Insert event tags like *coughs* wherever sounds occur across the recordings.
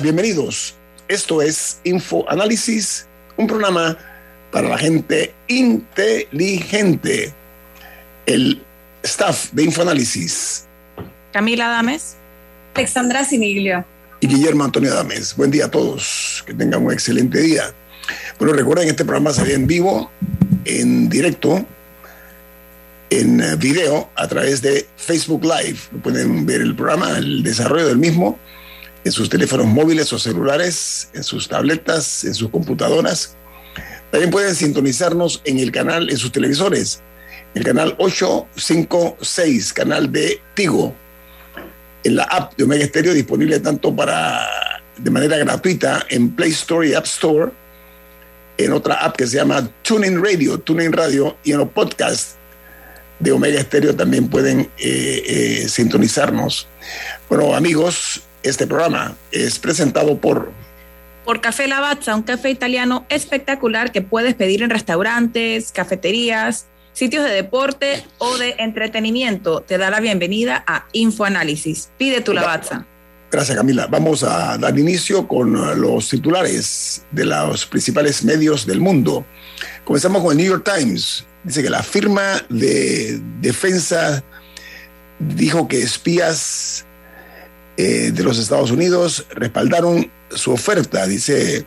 Bienvenidos. Esto es Info Análisis, un programa para la gente inteligente. El staff de Infoanálisis. Camila Adames. Alexandra Siniglio. Y Guillermo Antonio Adames. Buen día a todos. Que tengan un excelente día. Bueno, recuerden, este programa sale en vivo, en directo, en video, a través de Facebook Live. Pueden ver el programa, el desarrollo del mismo en sus teléfonos móviles o celulares, en sus tabletas, en sus computadoras. También pueden sintonizarnos en el canal, en sus televisores, el canal 856, canal de Tigo, en la app de Omega Stereo, disponible tanto para de manera gratuita en Play Store y App Store, en otra app que se llama TuneIn Radio, TuneIn Radio, y en los podcasts de Omega Stereo también pueden eh, eh, sintonizarnos. Bueno, amigos, este programa es presentado por... Por Café Lavazza, un café italiano espectacular que puedes pedir en restaurantes, cafeterías, sitios de deporte o de entretenimiento. Te da la bienvenida a Infoanálisis. Pide tu Lavazza. Gracias, Camila. Vamos a dar inicio con los titulares de los principales medios del mundo. Comenzamos con el New York Times. Dice que la firma de defensa dijo que espías eh, de los Estados Unidos respaldaron su oferta. Dice,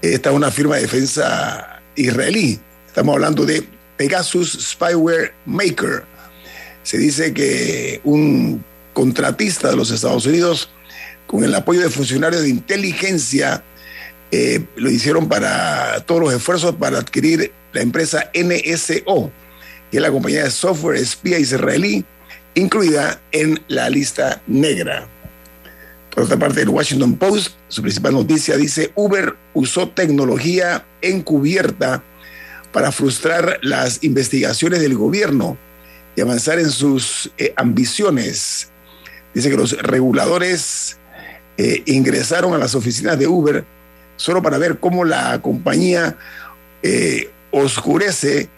esta es una firma de defensa israelí. Estamos hablando de Pegasus Spyware Maker. Se dice que un contratista de los Estados Unidos, con el apoyo de funcionarios de inteligencia, eh, lo hicieron para todos los esfuerzos para adquirir la empresa NSO, que es la compañía de software espía israelí incluida en la lista negra. Por otra parte, el Washington Post, su principal noticia dice, Uber usó tecnología encubierta para frustrar las investigaciones del gobierno y avanzar en sus eh, ambiciones. Dice que los reguladores eh, ingresaron a las oficinas de Uber solo para ver cómo la compañía eh, oscurece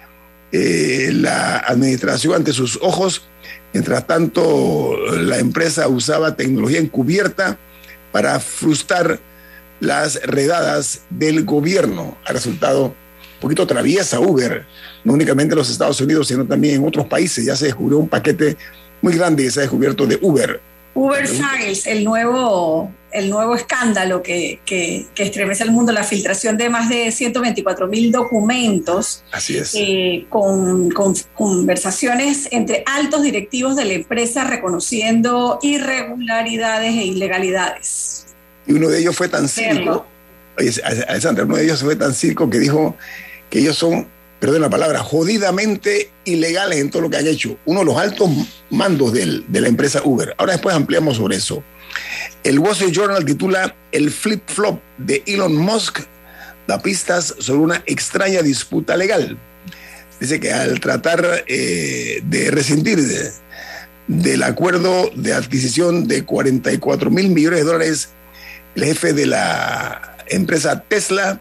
la administración ante sus ojos Mientras tanto, la empresa usaba tecnología encubierta para frustrar las redadas del gobierno. Ha resultado un poquito traviesa Uber, no únicamente en los Estados Unidos, sino también en otros países. Ya se descubrió un paquete muy grande que se ha descubierto de Uber Uber Files, el nuevo, el nuevo escándalo que, que, estremece el mundo, la filtración de más de 124 mil documentos. Así es. Eh, con, con, conversaciones entre altos directivos de la empresa reconociendo irregularidades e ilegalidades. Y uno de ellos fue tan circo, Alessandra, uno de ellos fue tan circo que dijo que ellos son perdón la palabra, jodidamente ilegales en todo lo que han hecho. Uno de los altos mandos de la empresa Uber. Ahora después ampliamos sobre eso. El Wall Street Journal titula El flip-flop de Elon Musk da pistas sobre una extraña disputa legal. Dice que al tratar eh, de rescindir del acuerdo de adquisición de 44 mil millones de dólares, el jefe de la empresa Tesla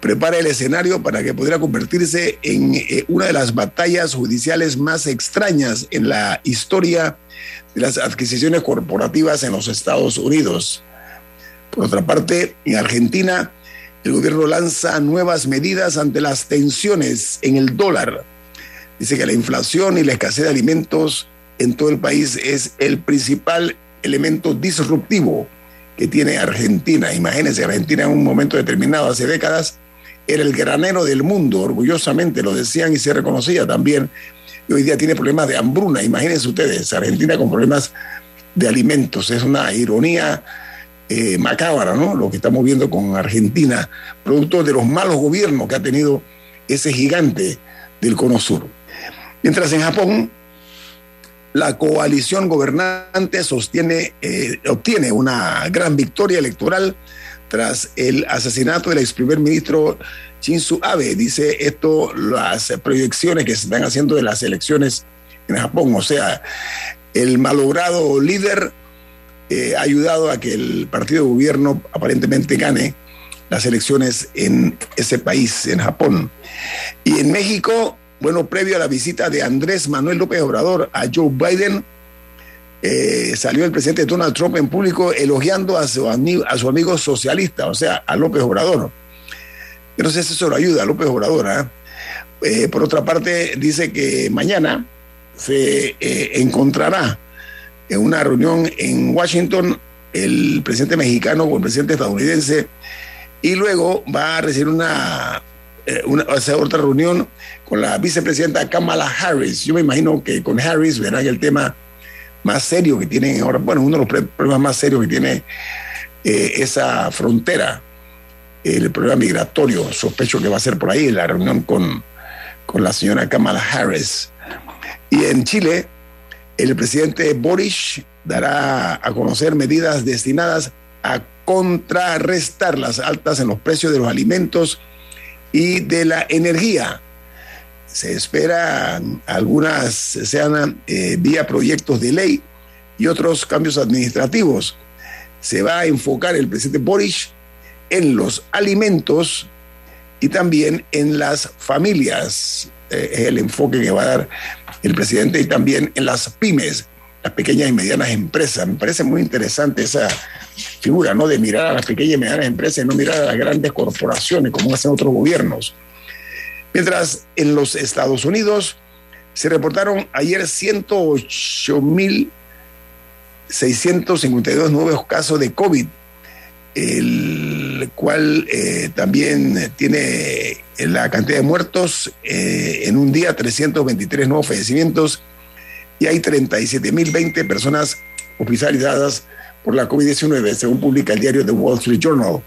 prepara el escenario para que pudiera convertirse en eh, una de las batallas judiciales más extrañas en la historia de las adquisiciones corporativas en los Estados Unidos. Por otra parte, en Argentina, el gobierno lanza nuevas medidas ante las tensiones en el dólar. Dice que la inflación y la escasez de alimentos en todo el país es el principal elemento disruptivo que tiene Argentina. Imagínense, Argentina en un momento determinado, hace décadas, era el granero del mundo, orgullosamente lo decían y se reconocía también. Y hoy día tiene problemas de hambruna. Imagínense ustedes, Argentina con problemas de alimentos. Es una ironía eh, macabra, ¿no? Lo que estamos viendo con Argentina, producto de los malos gobiernos que ha tenido ese gigante del Cono Sur. Mientras en Japón, la coalición gobernante sostiene, eh, obtiene una gran victoria electoral tras el asesinato del ex primer ministro Shinzo Abe. Dice esto las proyecciones que se están haciendo de las elecciones en Japón. O sea, el malogrado líder eh, ha ayudado a que el partido de gobierno aparentemente gane las elecciones en ese país, en Japón. Y en México, bueno, previo a la visita de Andrés Manuel López Obrador a Joe Biden, eh, salió el presidente Donald Trump en público elogiando a su, amigo, socialista, o sea, a López Obrador. Si eso lo ayuda a López Obrador. ¿ah? Eh, por otra parte, dice que mañana se encontrará en una reunión en Washington el presidente mexicano con el presidente estadounidense y luego va a recibir una, eh, una otra reunión con la vicepresidenta Kamala Harris. Yo me imagino que con Harris verán el tema más serio que tienen ahora, bueno, uno de los problemas más serios que tiene eh, esa frontera, el problema migratorio, sospecho que va a ser por ahí la reunión con, con la señora Kamala Harris. Y en Chile, el presidente Boris dará a conocer medidas destinadas a contrarrestar las altas en los precios de los alimentos y de la energía. Se espera algunas sean eh, vía proyectos de ley y otros cambios administrativos. Se va a enfocar el presidente Boris en los alimentos y también en las familias. Eh, es el enfoque que va a dar el presidente y también en las pymes, las pequeñas y medianas empresas. Me parece muy interesante esa figura, ¿no? De mirar a las pequeñas y medianas empresas y no mirar a las grandes corporaciones como hacen otros gobiernos. Mientras en los Estados Unidos se reportaron ayer 108.652 nuevos casos de COVID, el cual eh, también tiene la cantidad de muertos eh, en un día, 323 nuevos fallecimientos y hay 37.020 personas hospitalizadas por la COVID-19, según publica el diario The Wall Street Journal.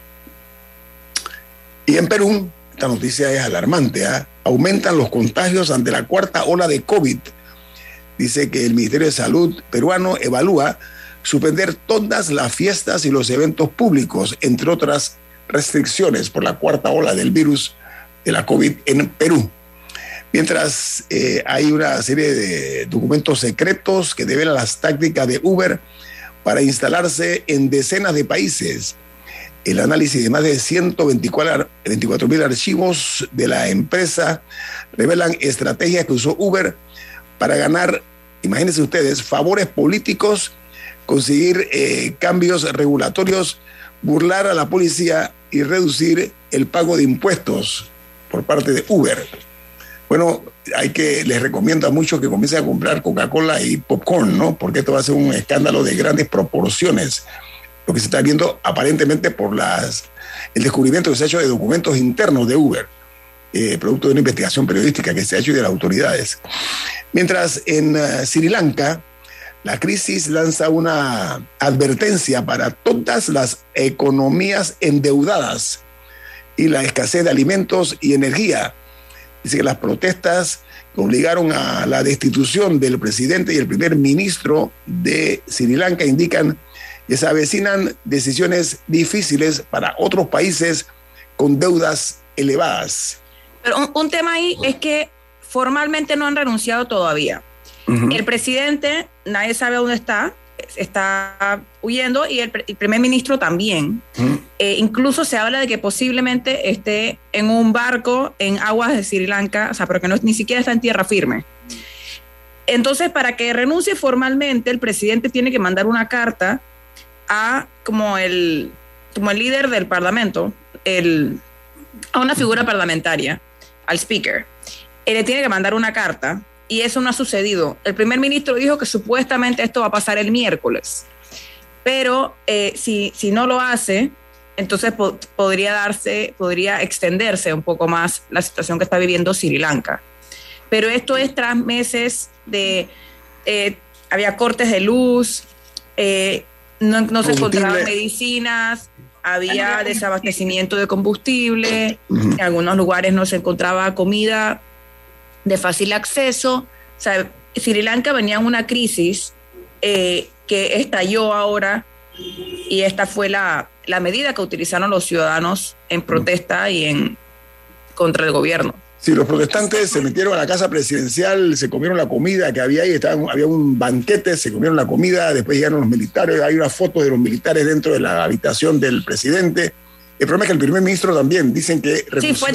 Y en Perú, esta noticia es alarmante, ¿ah? aumentan los contagios ante la cuarta ola de COVID. Dice que el Ministerio de Salud peruano evalúa suspender todas las fiestas y los eventos públicos, entre otras restricciones por la cuarta ola del virus de la COVID en Perú. Mientras eh, hay una serie de documentos secretos que develan las tácticas de Uber para instalarse en decenas de países. El análisis de más de 124 mil archivos de la empresa revelan estrategias que usó Uber para ganar, imagínense ustedes, favores políticos, conseguir eh, cambios regulatorios, burlar a la policía y reducir el pago de impuestos por parte de Uber. Bueno, hay que, les recomiendo a muchos que comiencen a comprar Coca-Cola y popcorn, ¿no? Porque esto va a ser un escándalo de grandes proporciones. Lo que se está viendo aparentemente por las, el descubrimiento que se ha hecho de documentos internos de Uber, eh, producto de una investigación periodística que se ha hecho de las autoridades. Mientras en uh, Sri Lanka, la crisis lanza una advertencia para todas las economías endeudadas y la escasez de alimentos y energía. Dice que las protestas obligaron a la destitución del presidente y el primer ministro de Sri Lanka indican que se avecinan decisiones difíciles para otros países con deudas elevadas. Pero un, tema ahí es que formalmente no han renunciado todavía. El presidente, nadie sabe dónde está, está huyendo y el, primer ministro también. Eh, incluso se habla de que posiblemente esté en un barco en aguas de Sri Lanka, o sea, pero que no, ni siquiera está en tierra firme. Entonces, para que renuncie formalmente, el presidente tiene que mandar una carta a como el, como el líder del parlamento, el, a una figura parlamentaria, al speaker. Él le tiene que mandar una carta y eso no ha sucedido. El primer ministro dijo que supuestamente esto va a pasar el miércoles, pero eh, si, si no lo hace, entonces podría darse, podría extenderse un poco más la situación que está viviendo Sri Lanka. Pero esto es tras meses de, eh, había cortes de luz, eh, no, se encontraban medicinas, había desabastecimiento de combustible, en algunos lugares no se encontraba comida de fácil acceso. O sea, Sri Lanka venía en una crisis eh, que estalló ahora y esta fue la, la medida que utilizaron los ciudadanos en protesta y en contra el gobierno. Sí, los protestantes se metieron a la casa presidencial, se comieron la comida que había ahí, estaban, había un banquete, se comieron la comida, después llegaron los militares, hay una foto de los militares dentro de la habitación del presidente. El problema es que el primer ministro también, dicen que... Sí, fue,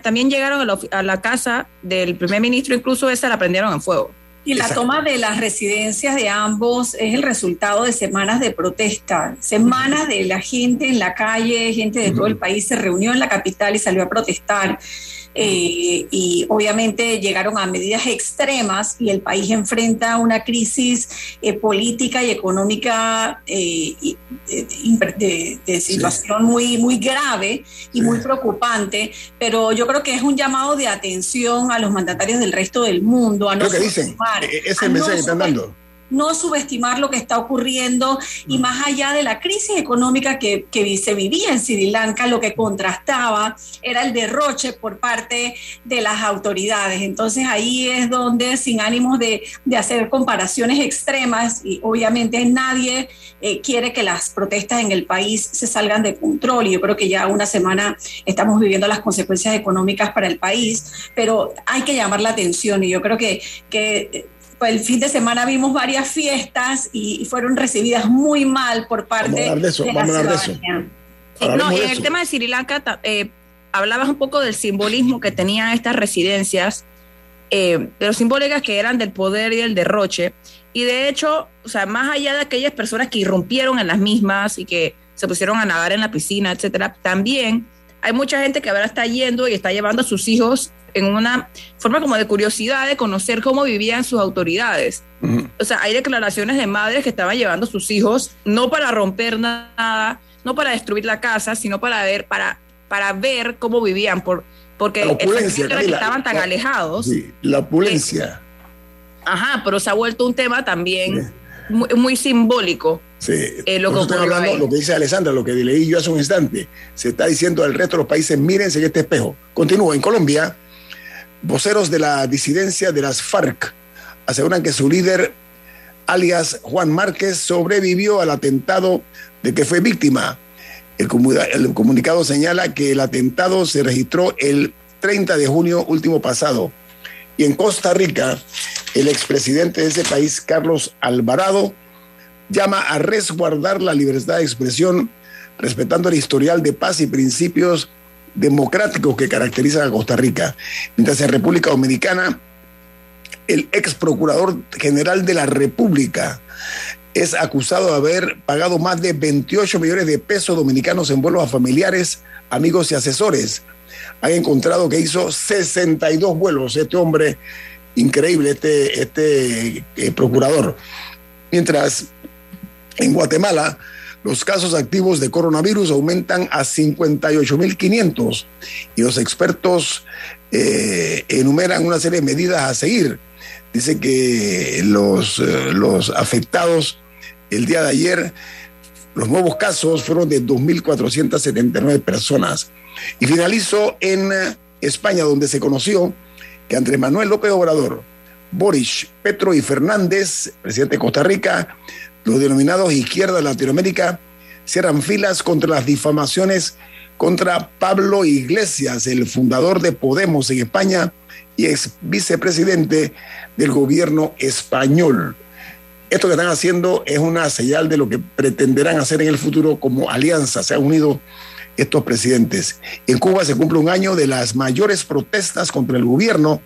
también llegaron a la, a la, casa del primer ministro, incluso esa la prendieron en fuego. Y la toma de las residencias de ambos es el resultado de semanas de protesta, semanas de la gente en la calle, gente de todo el país se reunió en la capital y salió a protestar. Eh, y obviamente llegaron a medidas extremas y el país enfrenta una crisis eh, política y económica eh, de, situación muy, muy grave y muy preocupante, pero yo creo que es un llamado de atención a los mandatarios del resto del mundo. A no que dicen, ese mensaje que están dando no subestimar lo que está ocurriendo y mm. más allá de la crisis económica que, se vivía en Sri Lanka, lo que contrastaba era el derroche por parte de las autoridades. Entonces ahí es donde, sin ánimos de, hacer comparaciones extremas, y obviamente nadie eh, quiere que las protestas en el país se salgan de control, y yo creo que ya una semana estamos viviendo las consecuencias económicas para el país, pero hay que llamar la atención y yo creo que, que el fin de semana vimos varias fiestas y, fueron recibidas muy mal por parte de, eso, la ciudadanía. no, y en el tema de Sri Lanka eh, hablabas un poco del simbolismo que tenían estas residencias, eh, de los simbólicas que eran del poder y del derroche. Y de hecho, o sea, más allá de aquellas personas que irrumpieron en las mismas y que se pusieron a nadar en la piscina, etcétera, también hay mucha gente que ahora está yendo y está llevando a sus hijos en una forma como de curiosidad de conocer cómo vivían sus autoridades. O sea, hay declaraciones de madres que estaban llevando a sus hijos no para romper nada, no para destruir la casa, sino para ver, para, para ver cómo vivían, por, porque la opulencia, estaban tan alejados. Sí, la opulencia. ajá, pero se ha vuelto un tema también muy, simbólico. Sí, eh, lo, que hablando, lo que dice Alessandra, lo que leí yo hace un instante, se está diciendo al resto de los países, mírense en este espejo. Continúo, en Colombia, Voceros de la disidencia de las FARC aseguran que su líder, alias Juan Márquez, sobrevivió al atentado de que fue víctima. El, comunicado señala que el atentado se registró el 30 de junio último pasado. Y en Costa Rica, el expresidente de ese país, Carlos Alvarado, llama a resguardar la libertad de expresión, respetando el historial de paz y principios democráticos que caracterizan a Costa Rica. Mientras en República Dominicana, el ex procurador general de la República es acusado de haber pagado más de 28 millones de pesos dominicanos en vuelos a familiares, amigos y asesores. Han encontrado que hizo 62 vuelos este hombre increíble, este, este eh, procurador. Mientras en Guatemala, los casos activos de coronavirus aumentan a 58.500 y los expertos eh, enumeran una serie de medidas a seguir. Dice que los, eh, los afectados el día de ayer, los nuevos casos fueron de 2.479 personas. Y finalizo en España, donde se conoció que Andrés Manuel López Obrador, Boris, Petro y Fernández, presidente de Costa Rica, los denominados izquierda de Latinoamérica cierran filas contra las difamaciones contra Pablo Iglesias, el fundador de Podemos en España y ex vicepresidente del gobierno español. Esto que están haciendo es una señal de lo que pretenderán hacer en el futuro como alianza. Se han unido estos presidentes. En Cuba se cumple un año de las mayores protestas contra el gobierno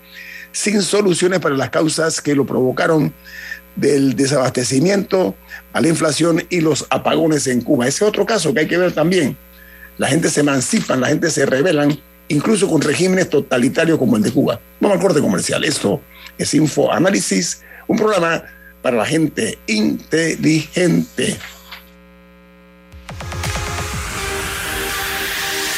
sin soluciones para las causas que lo provocaron del desabastecimiento a la inflación y los apagones en Cuba. Ese es otro caso que hay que ver también. La gente se emancipa, la gente se rebelan, incluso con regímenes totalitarios como el de Cuba. Vamos al corte comercial. Esto es Info Análisis, un programa para la gente inteligente.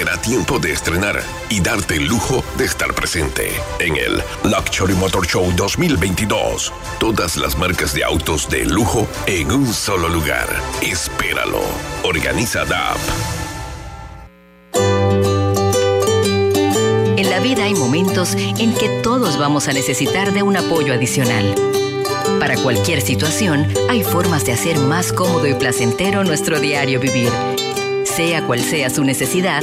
Será tiempo de estrenar y darte el lujo de estar presente en el Luxury Motor Show 2022. Todas las marcas de autos de lujo en un solo lugar. Espéralo. Organiza DAP. En la vida hay momentos en que todos vamos a necesitar de un apoyo adicional. Para cualquier situación, hay formas de hacer más cómodo y placentero nuestro diario vivir sea cual sea su necesidad,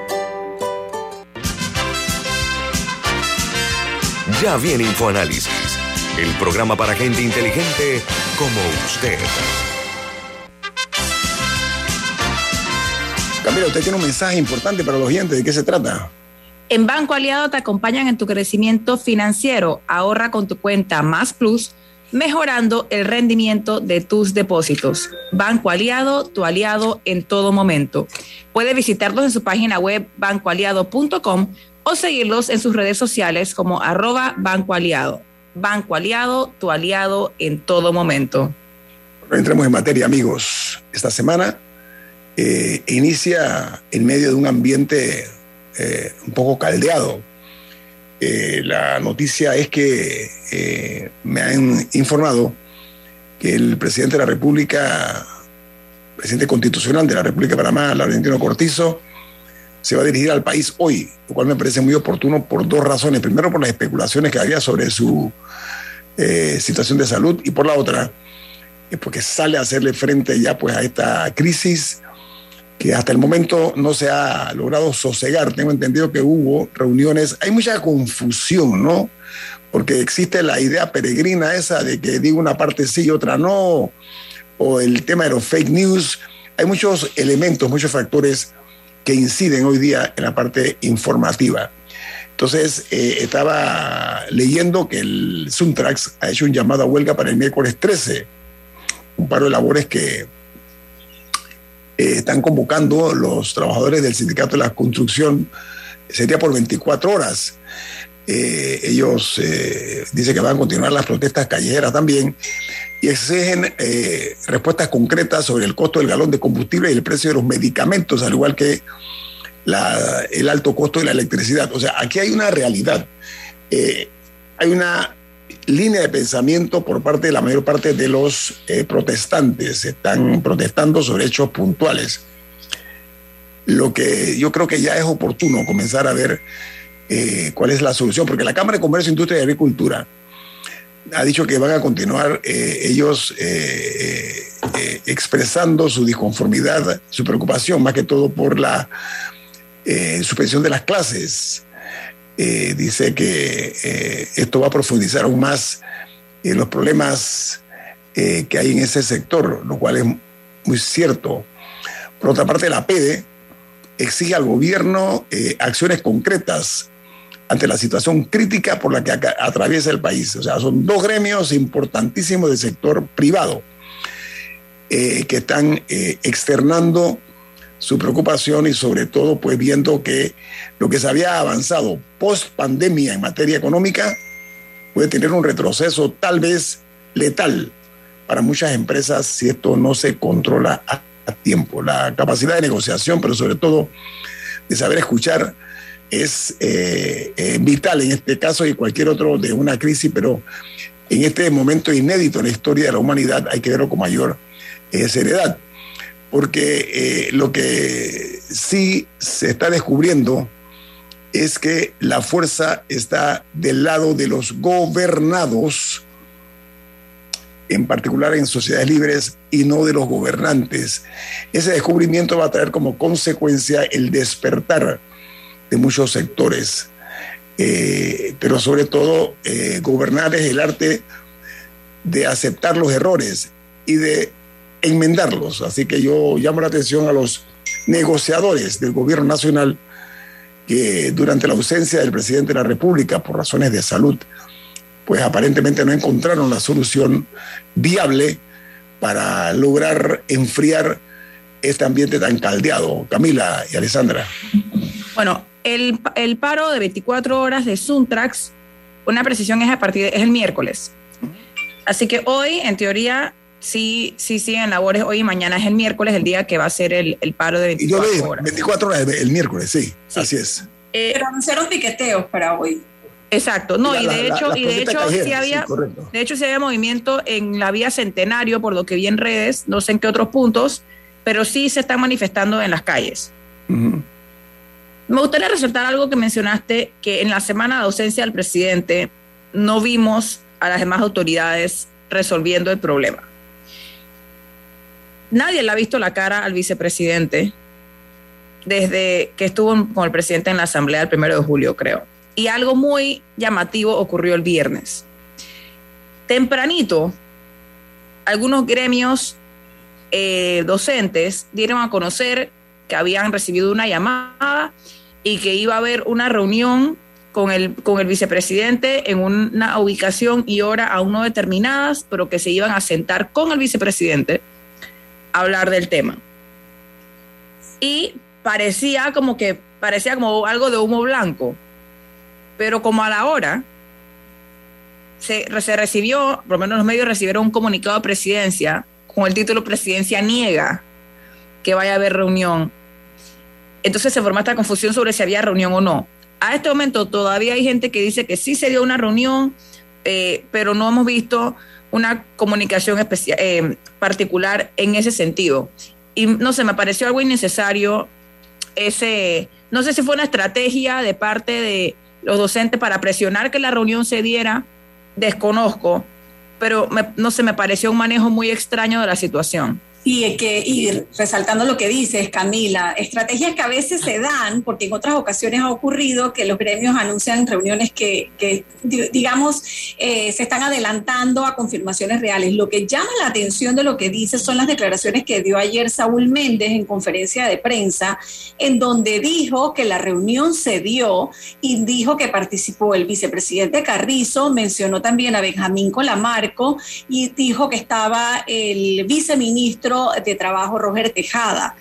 Ya viene InfoAnálisis, el programa para gente inteligente como usted. Camila, usted tiene un mensaje importante para los oyentes. ¿De qué se trata? En Banco Aliado te acompañan en tu crecimiento financiero. Ahorra con tu cuenta Más Plus, mejorando el rendimiento de tus depósitos. Banco Aliado, tu aliado en todo momento. Puede visitarlos en su página web bancoaliado.com o seguirlos en sus redes sociales como arroba Banco Aliado. Banco Aliado, tu aliado en todo momento. entremos en materia, amigos. Esta semana eh, inicia en medio de un ambiente eh, un poco caldeado. Eh, la noticia es que me han informado que el presidente de la República, presidente constitucional de la República de Panamá, Laurentino Cortizo, se va a dirigir al país hoy, lo cual me parece muy oportuno por dos razones. Primero, por las especulaciones que había sobre su situación de salud y por la otra, porque sale a hacerle frente ya pues a esta crisis que hasta el momento no se ha logrado sosegar. Tengo entendido que hubo reuniones, hay mucha confusión, ¿no? Porque existe la idea peregrina esa de que digo una parte sí y otra no, o el tema de los fake news. Hay muchos elementos, muchos factores que inciden hoy día en la parte informativa. Entonces, eh, estaba leyendo que el Suntrax ha hecho un llamado a huelga para el miércoles 13, un paro de labores que eh, están convocando los trabajadores del sindicato de la construcción, sería por 24 horas. Eh, ellos eh, dicen que van a continuar las protestas callejeras también y exigen respuestas concretas sobre el costo del galón de combustible y el precio de los medicamentos, al igual que el alto costo de la electricidad. O sea, aquí hay una realidad. hay una línea de pensamiento por parte de la mayor parte de los eh, protestantes. Están protestando sobre hechos puntuales. Lo que yo creo que ya es oportuno comenzar a ver eh, cuál es la solución, porque la Cámara de Comercio, Industria y Agricultura ha dicho que van a continuar eh, ellos expresando su disconformidad, su preocupación, más que todo por la suspensión de las clases eh, dice que eh, esto va a profundizar aún más los problemas eh, que hay en ese sector, lo cual es muy cierto. Por otra parte, la PEDE exige al gobierno acciones concretas ante la situación crítica por la que atraviesa el país. O sea, son dos gremios importantísimos del sector privado que están externando su preocupación y sobre todo pues viendo que lo que se había avanzado post pandemia en materia económica puede tener un retroceso tal vez letal para muchas empresas si esto no se controla a, tiempo. La capacidad de negociación, pero sobre todo de saber escuchar, es eh, eh, vital en este caso y cualquier otro de una crisis, pero en este momento inédito en la historia de la humanidad hay que verlo con mayor eh, seriedad porque eh, lo que sí se está descubriendo es que la fuerza está del lado de los gobernados, en particular en sociedades libres, y no de los gobernantes. Ese descubrimiento va a traer como consecuencia el despertar de muchos sectores, eh, pero sobre todo eh, gobernar es el arte de aceptar los errores y de enmendarlos. Así que yo llamo la atención a los negociadores del gobierno nacional que durante la ausencia del presidente de la República por razones de salud, pues aparentemente no encontraron la solución viable para lograr enfriar este ambiente tan caldeado. Camila y Alessandra. Bueno, el, el paro de 24 horas de Suntrax, una precisión es a partir es el miércoles. Así que hoy, en teoría, sí, sí siguen labores hoy y mañana es el miércoles, el día que va a ser el, paro de 24 y yo horas. 24 horas el miércoles, sí, así es. Eh, Pero anunciaron piqueteos para hoy. Exacto, no, y, de hecho, y de hecho sí había, de hecho sí había movimiento en la vía Centenario, por lo que vi en redes, no sé en qué otros puntos, pero sí se están manifestando en las calles. Me gustaría resaltar algo que mencionaste, que en la semana de ausencia del presidente no vimos a las demás autoridades resolviendo el problema nadie le ha visto la cara al vicepresidente desde que estuvo con el presidente en la asamblea el primero de julio, creo. Y algo muy llamativo ocurrió el viernes. Tempranito, algunos gremios eh, docentes dieron a conocer que habían recibido una llamada y que iba a haber una reunión con el, con el vicepresidente en una ubicación y hora aún no determinadas, pero que se iban a sentar con el vicepresidente hablar del tema. Y parecía como que, parecía como algo de humo blanco, pero como a la hora se, se recibió, por lo menos los medios recibieron un comunicado de presidencia con el título Presidencia niega que vaya a haber reunión. Entonces se formó esta confusión sobre si había reunión o no. A este momento todavía hay gente que dice que sí se dio una reunión, eh, pero no hemos visto una comunicación especial, eh, particular en ese sentido. Y no sé, me pareció algo innecesario ese, no sé si fue una estrategia de parte de los docentes para presionar que la reunión se diera, desconozco, pero no sé, me pareció un manejo muy extraño de la situación. Y, que, y resaltando lo que dices, Camila, estrategias que a veces se dan, porque en otras ocasiones ha ocurrido que los gremios anuncian reuniones que, que digamos, eh, se están adelantando a confirmaciones reales. Lo que llama la atención de lo que dice son las declaraciones que dio ayer Saúl Méndez en conferencia de prensa, en donde dijo que la reunión se dio y dijo que participó el vicepresidente Carrizo, mencionó también a Benjamín Colamarco y dijo que estaba el viceministro de Trabajo, Roger Tejada.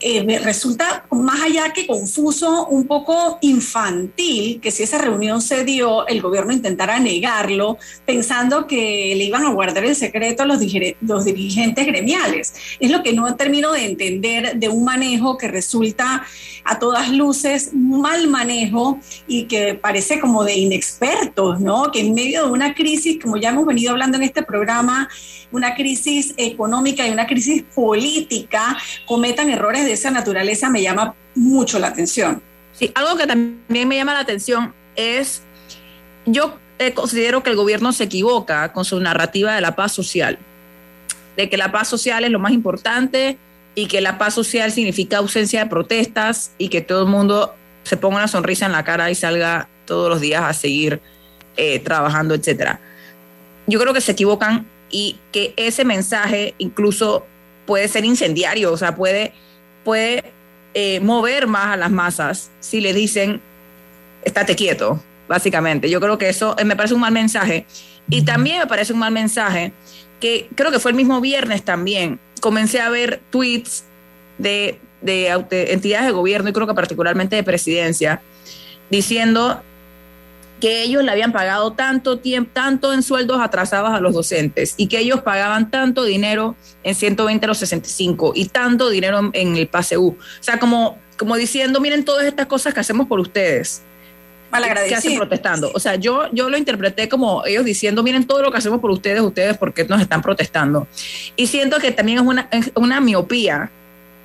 Eh, me resulta más allá que confuso, un poco infantil que si esa reunión se dio, el gobierno intentara negarlo, pensando que le iban a guardar el secreto a los, los dirigentes gremiales. Es lo que no termino de entender de un manejo que resulta a todas luces mal manejo y que parece como de inexpertos, ¿no? Que en medio de una crisis, como ya hemos venido hablando en este programa, una crisis económica y una crisis política, cometan errores de esa naturaleza me llama mucho la atención. Sí, algo que también me llama la atención es, yo eh, considero que el gobierno se equivoca con su narrativa de la paz social, de que la paz social es lo más importante y que la paz social significa ausencia de protestas y que todo el mundo se ponga una sonrisa en la cara y salga todos los días a seguir eh, trabajando, etcétera. Yo creo que se equivocan y que ese mensaje incluso puede ser incendiario, o sea, puede, puede eh, mover más a las masas si le dicen, estate quieto, básicamente. Yo creo que eso eh, me parece un mal mensaje. Y también me parece un mal mensaje que creo que fue el mismo viernes también. Comencé a ver tweets de, de entidades de gobierno y creo que particularmente de presidencia diciendo que ellos le habían pagado tanto tiempo, tanto en sueldos atrasados a los docentes y que ellos pagaban tanto dinero en 120 a los 65 y tanto dinero en, el PASEU. O sea, como, como diciendo, miren todas estas cosas que hacemos por ustedes. Que hacen protestando. O sea, yo, yo lo interpreté como ellos diciendo, miren todo lo que hacemos por ustedes, ustedes, porque nos están protestando? Y siento que también es una, una miopía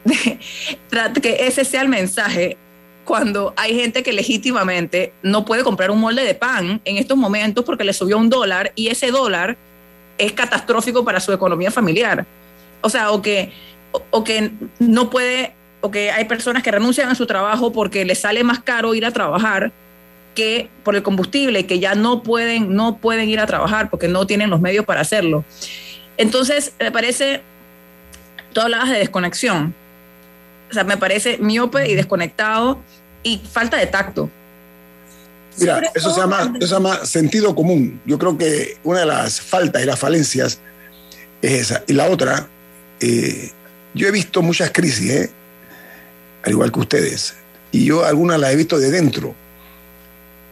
de, *laughs* que ese sea el mensaje cuando hay gente que legítimamente no puede comprar un molde de pan en estos momentos porque le subió un dólar y ese dólar es catastrófico para su economía familiar. O sea, o que, o, que no puede, o que hay personas que renuncian a su trabajo porque les sale más caro ir a trabajar que por el combustible, que ya no pueden, no pueden ir a trabajar porque no tienen los medios para hacerlo. Entonces, me parece, tú hablabas de desconexión. O sea, me parece miope y desconectado y falta de tacto. Mira, eso se, llama, se llama sentido común. Yo creo que una de las faltas y las falencias es esa. Y la otra, eh, yo he visto muchas crisis, ¿eh? al igual que ustedes, y yo algunas las he visto de dentro,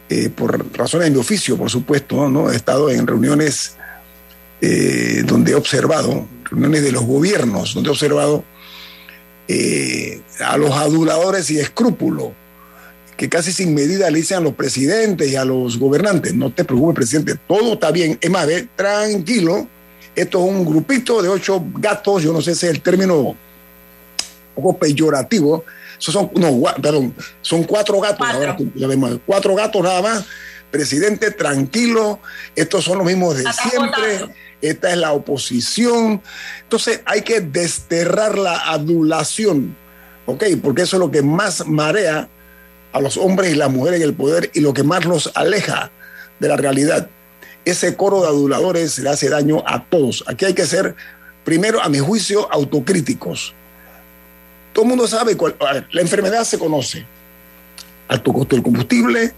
eh, por razones de mi oficio, por supuesto, ¿no? He estado en reuniones donde he observado, reuniones de los gobiernos, donde he observado a los aduladores y escrúpulos que casi sin medida le dicen a los presidentes y a los gobernantes, no te preocupes, presidente, todo está bien. Es más, ve, tranquilo, esto es un grupito de ocho gatos, yo no sé si es el término un poco peyorativo, son, no, perdón, son cuatro gatos, cuatro. cuatro gatos nada más. Presidente, tranquilo, estos son los mismos de siempre, esta es la oposición. Entonces hay que desterrar la adulación, ¿ok? Porque eso es lo que más marea a los hombres y las mujeres en el poder y lo que más los aleja de la realidad. Ese coro de aduladores le hace daño a todos. Aquí hay que ser, primero, a mi juicio, autocríticos. Todo el mundo sabe, cuál, la enfermedad se conoce. Alto costo del combustible,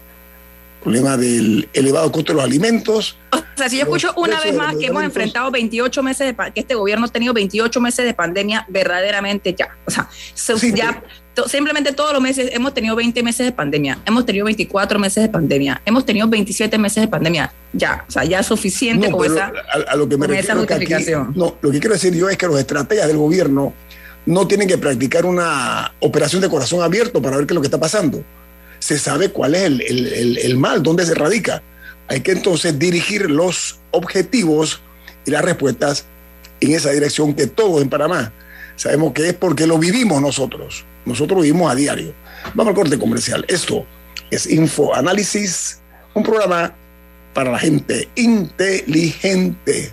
problema del elevado costo de los alimentos. O sea, si yo escucho una vez más que hemos enfrentado 28 meses de que este gobierno ha tenido 28 meses de pandemia, verdaderamente ya. O sea, ya simplemente todos los meses hemos tenido 20 meses de pandemia, hemos tenido 24 meses de pandemia, hemos tenido 27 meses de pandemia. Ya, o sea, ya es suficiente con, esa, a, lo que me justificación. no, lo que quiero decir yo es que los estrategas del gobierno no tienen que practicar una operación de corazón abierto para ver qué es lo que está pasando. Se sabe cuál es el, el, el mal, dónde se radica. Hay que entonces dirigir los objetivos y las respuestas en esa dirección que todos en Panamá sabemos que es porque lo vivimos nosotros. Nosotros vivimos a diario. Vamos al corte comercial. Esto es Info Análisis, un programa para la gente inteligente.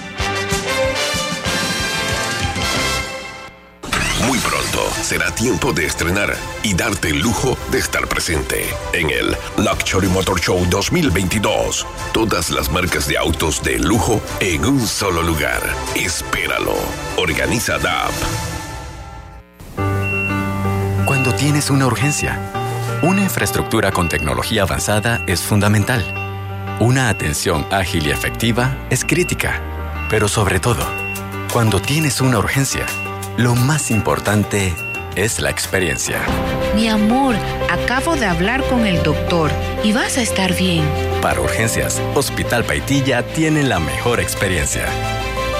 Será tiempo de estrenar y darte el lujo de estar presente en el Luxury Motor Show 2022. Todas las marcas de autos de lujo en un solo lugar. Espéralo. Organiza DAP. Cuando tienes una urgencia, una infraestructura con tecnología avanzada es fundamental. Una atención ágil y efectiva es crítica. Pero sobre todo, cuando tienes una urgencia, lo más importante es la experiencia. Mi amor, acabo de hablar con el doctor y vas a estar bien. Para urgencias, Hospital Paitilla tiene la mejor experiencia.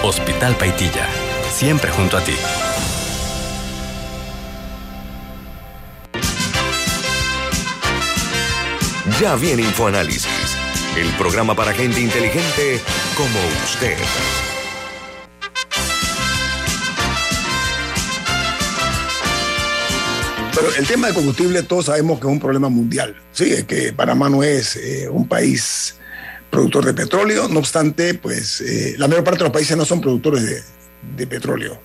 Hospital Paitilla, siempre junto a ti. Ya viene InfoAnálisis, el programa para gente inteligente como usted. Pero el tema del combustible todos sabemos que es un problema mundial. Sí, es que Panamá no es eh, un país productor de petróleo, no obstante, pues eh, la mayor parte de los países no son productores de, de petróleo.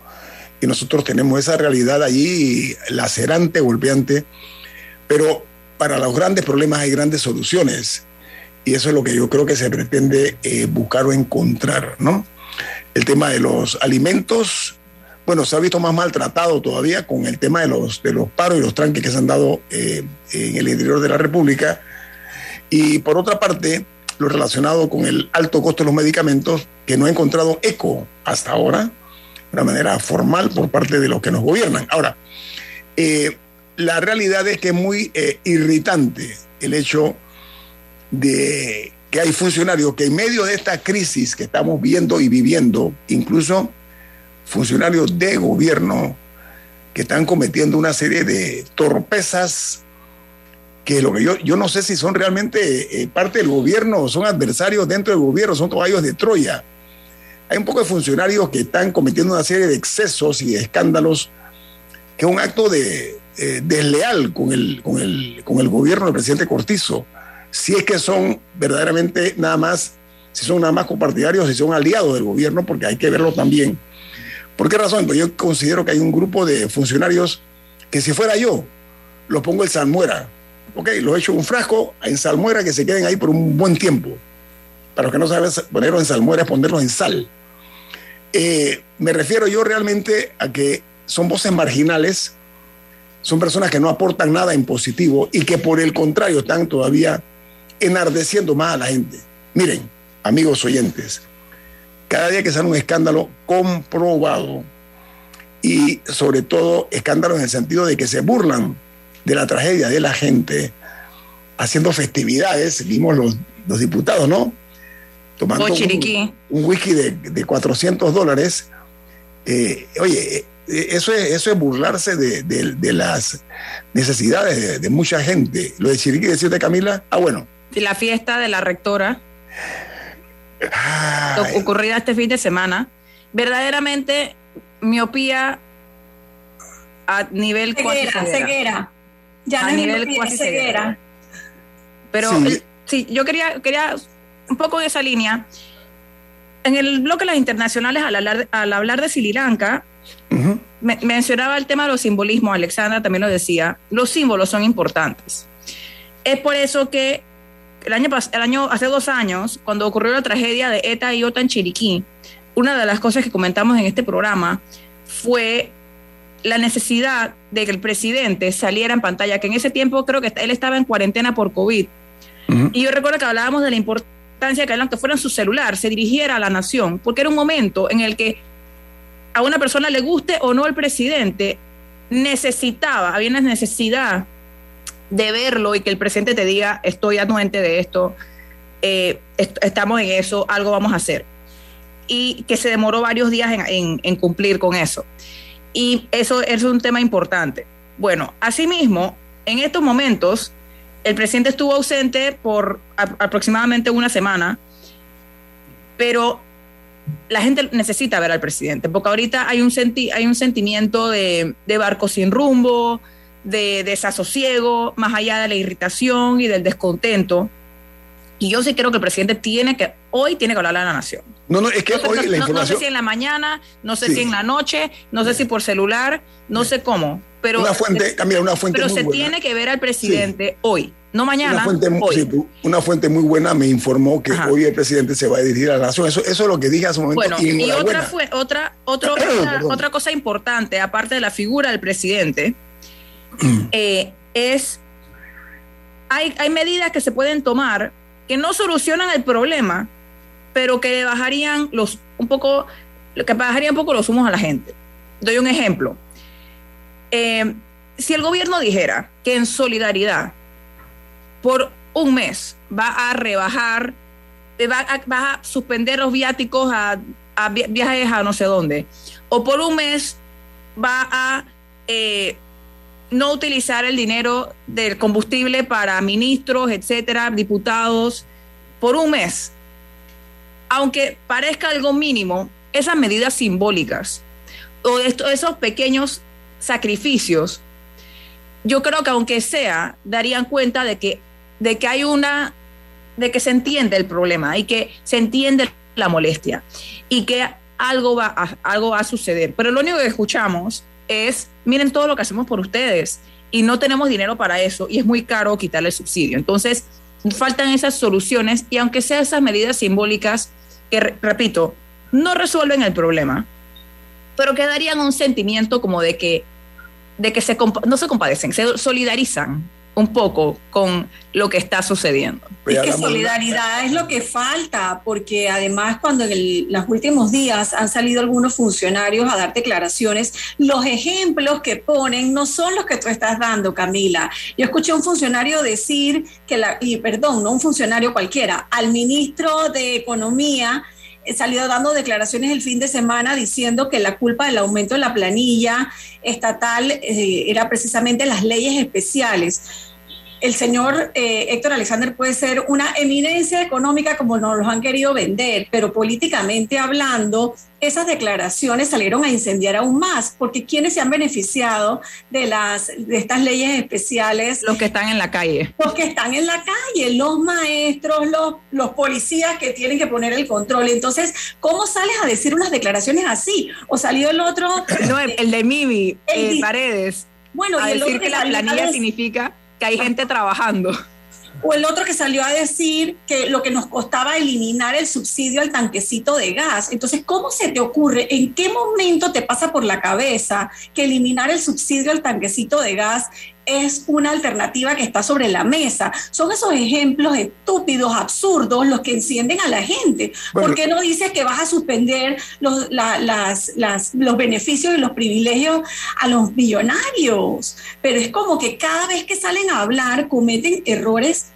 Y nosotros tenemos esa realidad allí lacerante, golpeante, pero para los grandes problemas hay grandes soluciones. Y eso es lo que yo creo que se pretende eh, buscar o encontrar, ¿no? El tema de los alimentos, bueno, se ha visto más maltratado todavía con el tema de los, de los paros y los tranques que se han dado eh, en el interior de la República. Y por otra parte, lo relacionado con el alto costo de los medicamentos, que no ha encontrado eco hasta ahora, de una manera formal por parte de los que nos gobiernan. Ahora, eh, la realidad es que es muy eh, irritante el hecho de que hay funcionarios que en medio de esta crisis que estamos viendo y viviendo, incluso funcionarios de gobierno que están cometiendo una serie de torpezas que lo que yo, yo no sé si son realmente eh, parte del gobierno son adversarios dentro del gobierno, son caballos de Troya. Hay un poco de funcionarios que están cometiendo una serie de excesos y de escándalos que es un acto de, eh, desleal con el, con, el, con el gobierno del presidente Cortizo. Si es que son verdaderamente nada más, si son nada más compartidarios, si son aliados del gobierno, porque hay que verlo también. ¿Por qué razón? Pues yo considero que hay un grupo de funcionarios que si fuera yo, lo pongo en salmuera. Ok, lo echo en un frasco en salmuera que se queden ahí por un buen tiempo. Para los que no saben ponerlos en salmuera es ponerlos en sal. Eh, me refiero yo realmente a que son voces marginales, son personas que no aportan nada en positivo y que por el contrario están todavía enardeciendo más a la gente. Miren, amigos oyentes, cada día que sale un escándalo comprobado y sobre todo escándalo en el sentido de que se burlan de la tragedia de la gente haciendo festividades, vimos los, los diputados, ¿no? Tomando un, un, whisky de, de 400 dólares. Eh, oye, eso es, eso es burlarse de, de, de las necesidades de, de, mucha gente. Lo de Chiriquí, decirte Camila, ah, bueno. La fiesta de la rectora Ay. ocurrida este fin de semana, verdaderamente miopía a nivel ceguera, cuasi ceguera. Ya a no nivel cuasi ceguera. ceguera. Pero sí. El, sí, yo quería, quería un poco en esa línea. en el bloque de las internacionales, al hablar, al hablar de Sri Lanka, me- mencionaba el tema de los simbolismos, Alexandra también lo decía, los símbolos son importantes. Es por eso que el año, el año hace dos años, cuando ocurrió la tragedia de ETA y OTA en Chiriquí, una de las cosas que comentamos en este programa fue la necesidad de que el presidente saliera en pantalla, que en ese tiempo creo que él estaba en cuarentena por COVID. Y yo recuerdo que hablábamos de la importancia que aunque fuera en su celular, se dirigiera a la nación, porque era un momento en el que a una persona le guste o no el presidente, necesitaba, había una necesidad de verlo y que el presidente te diga, estoy anuente de esto, eh, est- estamos en eso, algo vamos a hacer. Y que se demoró varios días en, cumplir con eso. Y eso es un tema importante. Bueno, asimismo, en estos momentos, el presidente estuvo ausente por aproximadamente una semana, pero la gente necesita ver al presidente, porque ahorita hay un, senti- hay un sentimiento de barco sin rumbo, de desasosiego, más allá de la irritación y del descontento. Y yo sí creo que el presidente tiene que, hoy tiene que hablar a la nación. No, no, es que No hoy no- la no- sé si en la mañana, no sé Sí. si en la noche, no sé si por celular, no sé cómo, pero, una fuente, Camila, una fuente pero muy se buena. tiene que ver al presidente hoy, no mañana, Una fuente, hoy. una fuente muy buena me informó que hoy el presidente se va a dirigir a la nación. Eso, eso es lo que dije hace un momento. Bueno, y enhorabuena. otra fue otra otro- *coughs* otra, otra cosa importante, aparte de la figura del presidente, *clears throat* eh, es hay, hay medidas que se pueden tomar que no solucionan el problema, pero que le bajarían los un poco, que bajarían un poco los humos a la gente. Doy un ejemplo. Eh, si el gobierno dijera que en solidaridad por un mes va a rebajar, va a, va a suspender los viáticos a, a vi- viajes a no sé dónde, o por un mes va a eh, no utilizar el dinero del combustible para ministros, etcétera, diputados, por un mes. Aunque parezca algo mínimo, esas medidas simbólicas o esos pequeños sacrificios, yo creo que aunque sea, darían cuenta de que, de que hay una, de que se entiende el problema y que se entiende la molestia y que algo va algo va a suceder. Pero lo único que escuchamos es, miren todo lo que hacemos por ustedes y no tenemos dinero para eso y es muy caro quitarle el subsidio. Entonces, faltan esas soluciones y aunque sean esas medidas simbólicas que, re- repito, no resuelven el problema, pero que darían un sentimiento como de que, de que se no se compadecen, se solidarizan un poco con lo que está sucediendo. Es que solidaridad es lo que falta, porque además cuando en el- los últimos días han salido algunos funcionarios a dar declaraciones, los ejemplos que ponen no son los que tú estás dando, Camila. Yo escuché a un funcionario decir que la, y perdón, no un funcionario cualquiera, al ministro de Economía salió dando declaraciones el fin de semana diciendo que la culpa del aumento de la planilla estatal eh, era precisamente las leyes especiales el señor eh, Héctor Alexander puede ser una eminencia económica como nos los han querido vender, pero políticamente hablando, esas declaraciones salieron a incendiar aún más, porque quienes se han beneficiado de las de estas leyes especiales, los que están en la calle, los que están en la calle, los maestros, los, los policías que tienen que poner el control. Entonces, ¿cómo sales a decir unas declaraciones así? O salió el otro, No, el, el de Mimi, El eh, Paredes, Bueno, a y el decir otro que la planilla significa que hay gente trabajando. O el otro que salió a decir que lo que nos costaba eliminar el subsidio al tanquecito de gas. Entonces, ¿cómo se te ocurre? ¿En qué momento te pasa por la cabeza que eliminar el subsidio al tanquecito de gas es una alternativa que está sobre la mesa? Son esos ejemplos estúpidos, absurdos, los que encienden a la gente. Bueno. ¿Por qué no dices que vas a suspender los, la- las- las- los beneficios y los privilegios a los millonarios? Pero es como que cada vez que salen a hablar cometen errores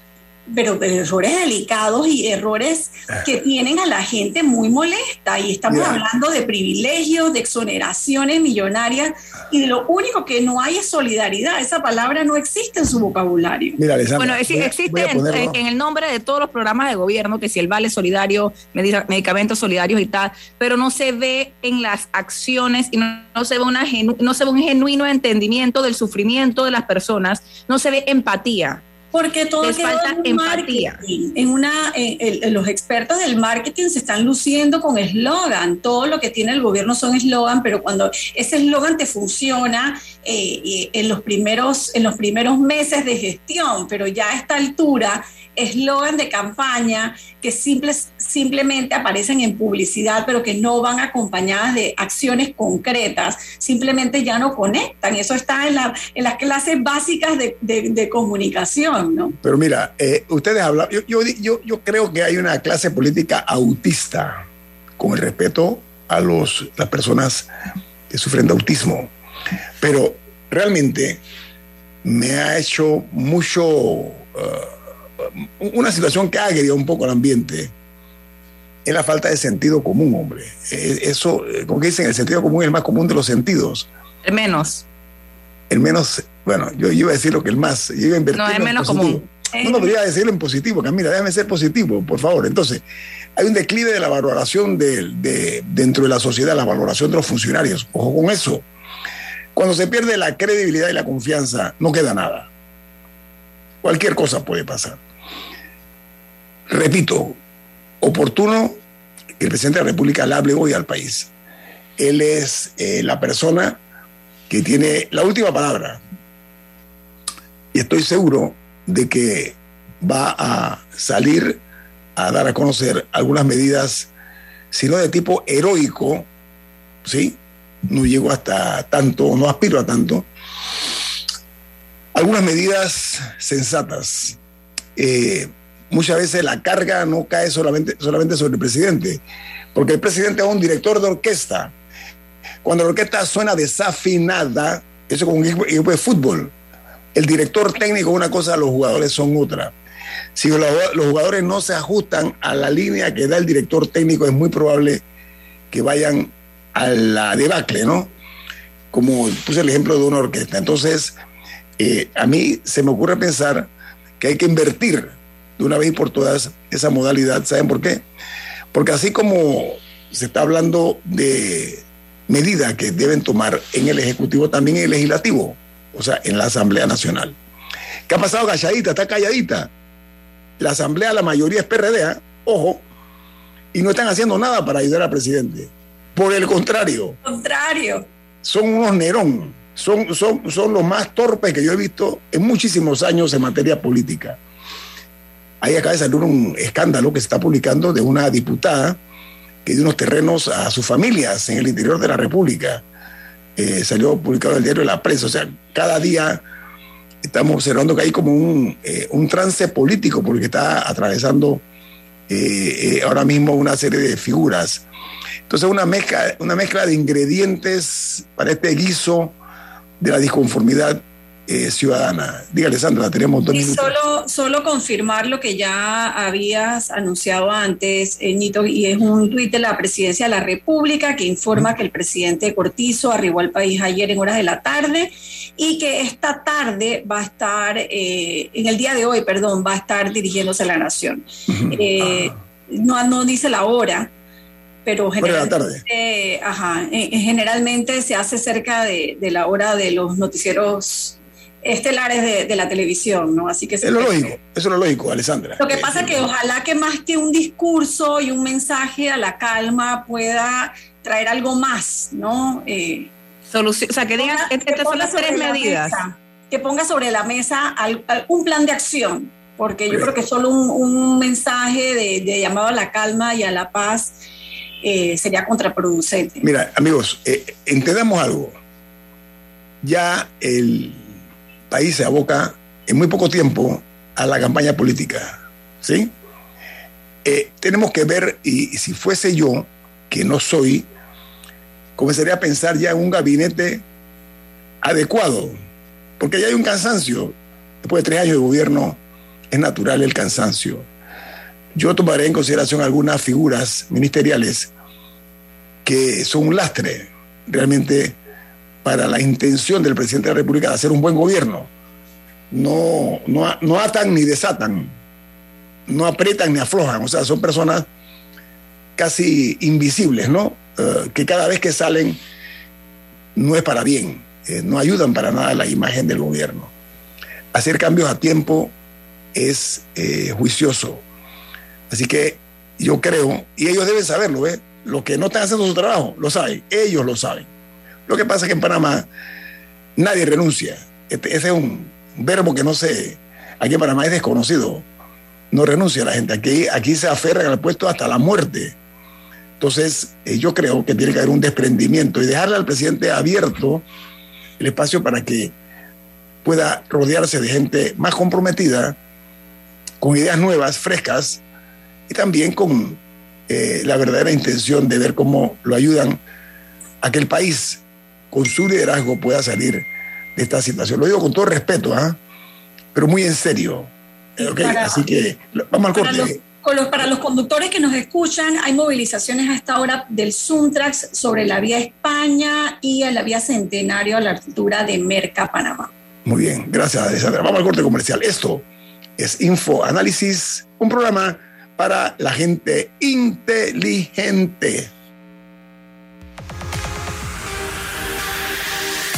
pero errores delicados y errores que tienen a la gente muy molesta. Y estamos Mira. hablando de privilegios, de exoneraciones millonarias, y de lo único que no hay es solidaridad. Esa palabra no existe en su vocabulario. Mira, Bueno, es- voy existe voy en, en- en el nombre de todos los programas de gobierno, que si el vale solidario, medica- medicamentos solidarios y tal, pero no se ve en las acciones y no, no se ve una genu- no se ve un genuino entendimiento del sufrimiento de las personas, no se ve empatía. Porque todo Les quedó falta en empatía. marketing. En una, en- en- los expertos del marketing se están luciendo con eslogan. Todo lo que tiene el gobierno son eslogan, pero cuando ese eslogan te funciona eh, en los primeros en los primeros meses de gestión, pero ya a esta altura eslogan de campaña que simples, simplemente aparecen en publicidad, pero que no van acompañadas de acciones concretas, simplemente ya no conectan. Eso está en, la- las clases básicas de, comunicación, ¿no? Pero mira, eh, ustedes hablan, yo, yo, yo, yo creo que hay una clase política autista, con el respeto a los, las personas que sufren de autismo. Pero realmente me ha hecho mucho, uh, una situación que ha agredido un poco al ambiente, es la falta de sentido común, hombre. Eh, Eso, eh, como que dicen, el sentido común es el más común de los sentidos. El menos. El menos, bueno, yo iba a decir lo que el más, yo iba a invertir No, es menos positivo. común. No, no, pero iba a decirlo en positivo, Camila, déjame ser positivo, por favor. Entonces, hay un declive de la valoración de, de- dentro de la sociedad, la valoración de los funcionarios. Ojo con eso. Cuando se pierde la credibilidad y la confianza, no queda nada. Cualquier cosa puede pasar. Repito, oportuno que el presidente de la República le hable hoy al país. Él es eh, la persona que tiene la última palabra. Y estoy seguro de que va a salir a dar a conocer algunas medidas, si no de tipo heroico, ¿sí? No llego hasta tanto, no aspiro a tanto. Algunas medidas sensatas. Eh, muchas veces la carga no cae solamente, solamente sobre el presidente, porque el presidente es un director de orquesta. Cuando la orquesta suena desafinada, eso es como un equipo, de fútbol. El director técnico es una cosa, los jugadores son otra. Si los, los jugadores no se ajustan a la línea que da el director técnico, es muy probable que vayan a la debacle, ¿no? Como puse el ejemplo de una orquesta. Entonces, eh, a mí se me ocurre pensar que hay que invertir de una vez y por todas esa modalidad. ¿Saben por qué? Porque así como se está hablando de medidas que deben tomar en el Ejecutivo, también en el Legislativo, o sea, en la Asamblea Nacional. ¿Qué ha pasado calladita? Está calladita. La Asamblea, la mayoría es PRD, ¿eh? ojo, y no están haciendo nada para ayudar al presidente. Por el contrario, Contrario. son unos Nerón, son, son, son los más torpes que yo he visto en muchísimos años en materia política. Ahí acaba de salir un escándalo que se está publicando de una diputada que dio unos terrenos a sus familias en el interior de la República. Eh, salió publicado en el diario de la prensa. O sea, cada día estamos observando que hay como un, eh, un trance político porque está atravesando eh, ahora mismo una serie de figuras. Entonces, una mezcla, una mezcla de ingredientes para este guiso de la disconformidad eh, ciudadana. Dígale, Sandra, tenemos dos Y minutos. solo, solo confirmar lo que ya habías anunciado antes, eh, Nito, y es un tuit de la Presidencia de la República que informa que el presidente Cortizo arribó al país ayer en horas de la tarde y que esta tarde va a estar, eh, en el día de hoy, perdón, va a estar dirigiéndose a la nación. Eh, no, no dice la hora, pero generalmente, tarde. ajá, eh, generalmente se hace cerca de, de la hora de los noticieros estelares de, de la televisión, ¿no? Así que se Es lo lógico, eso es lo lógico, Alessandra. lo que pasa es que ojalá que más que un discurso y un mensaje a la calma pueda traer algo más, ¿no? Eh, Solución, o sea, que digan, ponga- estas son las tres la medidas. mesa, que ponga sobre la mesa al- al- un plan de acción, porque yo creo que solo un, un mensaje de, de llamado a la calma y a la paz eh, sería contraproducente. Mira, amigos, eh, entendamos algo. Ya el país se aboca en muy poco tiempo a la campaña política, ¿sí? Eh, tenemos que ver, y, y si fuese yo, que no soy, comenzaría a pensar ya en un gabinete adecuado, porque ya hay un cansancio. Después de tres años de gobierno, es natural el cansancio. Yo tomaré en consideración algunas figuras ministeriales que son un lastre realmente para la intención del presidente de la República de hacer un buen gobierno. No, no, no atan ni desatan, no aprietan ni aflojan, o sea, son personas casi invisibles, ¿no? Eh, que cada vez que salen no es para bien, eh, no ayudan para nada a la imagen del gobierno. Hacer cambios a tiempo es eh, juicioso. Así que yo creo, y ellos deben saberlo, ¿eh? los que no están haciendo su trabajo, lo saben, ellos lo saben. Lo que pasa es que en Panamá nadie renuncia. Este, ese es un verbo que no sé, aquí en Panamá es desconocido. No renuncia la gente, aquí, aquí se aferran al puesto hasta la muerte. Entonces, eh, yo creo que tiene que haber un desprendimiento y dejarle al presidente abierto el espacio para que pueda rodearse de gente más comprometida, con ideas nuevas, frescas, y también con eh, la verdadera intención de ver cómo lo ayudan a que el país, con su liderazgo, pueda salir de esta situación. Lo digo con todo respeto, ¿ah? pero muy en serio. Así que vamos al corte. para los conductores que nos escuchan, hay movilizaciones a esta hora del Suntrax sobre la vía España y a la vía Centenario a la altura de Merca, Panamá. Muy bien, gracias, Alessandra. Vamos al corte comercial. Esto es Info Análisis, un programa para la gente inteligente.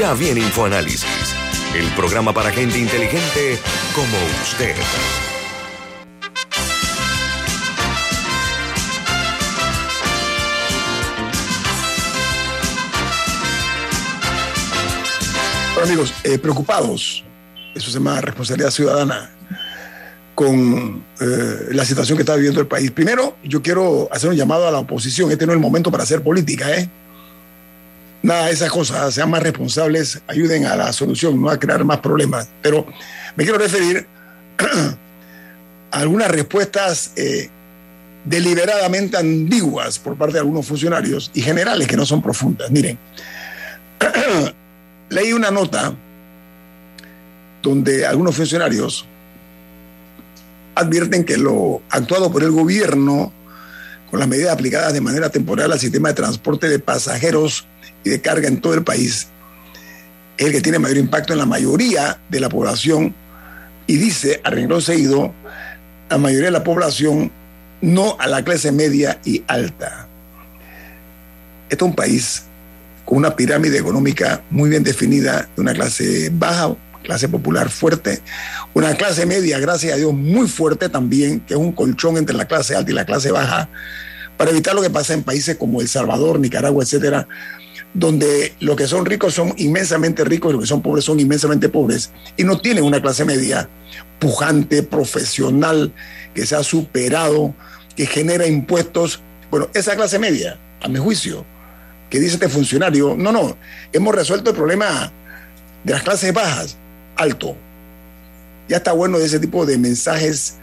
Ya viene InfoAnálisis, el programa para gente inteligente como usted. Bueno, amigos, eh, preocupados, eso se llama responsabilidad ciudadana, con eh, la situación que está viviendo el país. Primero, yo quiero hacer un llamado a la oposición. Este no es el momento para hacer política, ¿eh? Nada esas cosas, sean más responsables, ayuden a la solución, no a crear más problemas. Pero me quiero referir *clears throat* a algunas respuestas eh, deliberadamente ambiguas por parte de algunos funcionarios y generales que no son profundas. Miren, *clears throat* leí una nota donde algunos funcionarios advierten que lo actuado por el gobierno con las medidas aplicadas de manera temporal al sistema de transporte de pasajeros y de carga en todo el país, es el que tiene mayor impacto en la mayoría de la población y dice a renglón seguido, la mayoría de la población, no a la clase media y alta. Este es un país con una pirámide económica muy bien definida, de una clase baja, clase popular fuerte, una clase media, gracias a Dios, muy fuerte también, que es un colchón entre la clase alta y la clase baja, para evitar lo que pasa en países como El Salvador, Nicaragua, etcétera, donde los que son ricos son inmensamente ricos y los que son pobres son inmensamente pobres y no tienen una clase media pujante, profesional, que se ha superado, que genera impuestos. Bueno, esa clase media, a mi juicio, que dice este funcionario, no, no, hemos resuelto el problema de las clases bajas, alto. Ya está bueno de ese tipo de mensajes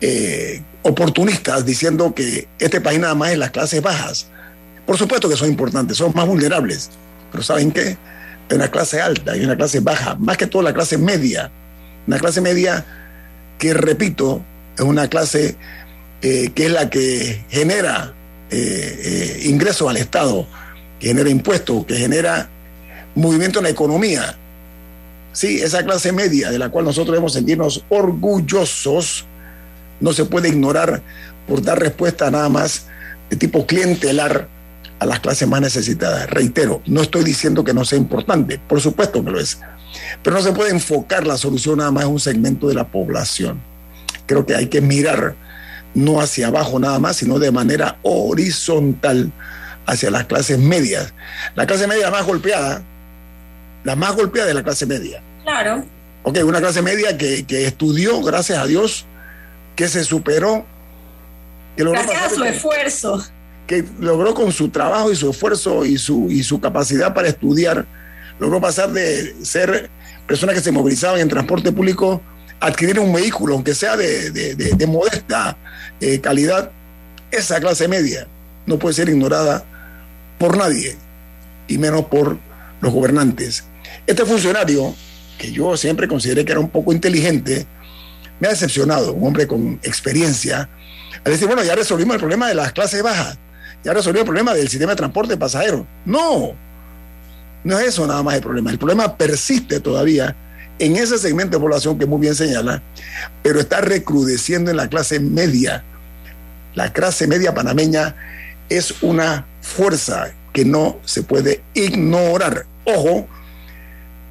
eh, oportunistas diciendo que este país nada más es las clases bajas. Por supuesto que son importantes, son más vulnerables, pero ¿saben qué? Hay una clase alta y una clase baja, más que todo la clase media. Una clase media que, repito, es una clase eh, que es la que genera eh, ingresos al Estado, que genera impuestos, que genera movimiento en la economía. Sí, esa clase media de la cual nosotros debemos sentirnos orgullosos, no se puede ignorar por dar respuesta nada más de tipo clientelar a las clases más necesitadas. Reitero, no estoy diciendo que no sea importante, por supuesto que lo es, pero no se puede enfocar la solución nada más en un segmento de la población. Creo que hay que mirar no hacia abajo nada más, sino de manera horizontal hacia las clases medias. La clase media más golpeada, la más golpeada de la clase media. Claro. Ok, una clase media que, que estudió, gracias a Dios, que se superó. Que gracias a su esfuerzo. Que logró con su trabajo y su esfuerzo y su, y su capacidad para estudiar, logró pasar de ser personas que se movilizaban en transporte público a adquirir un vehículo, aunque sea de, de, de, modesta eh, calidad. Esa clase media no puede ser ignorada por nadie, y menos por los gobernantes. Este funcionario, que yo siempre consideré que era un poco inteligente, me ha decepcionado, un hombre con experiencia, al decir, bueno, ya resolvimos el problema de las clases bajas, ya resolvimos el problema del sistema de transporte de pasajeros. No, no es eso nada más el problema. El problema persiste todavía en ese segmento de población que muy bien señala, pero está recrudeciendo en la clase media. La clase media panameña es una fuerza que no se puede ignorar. Ojo,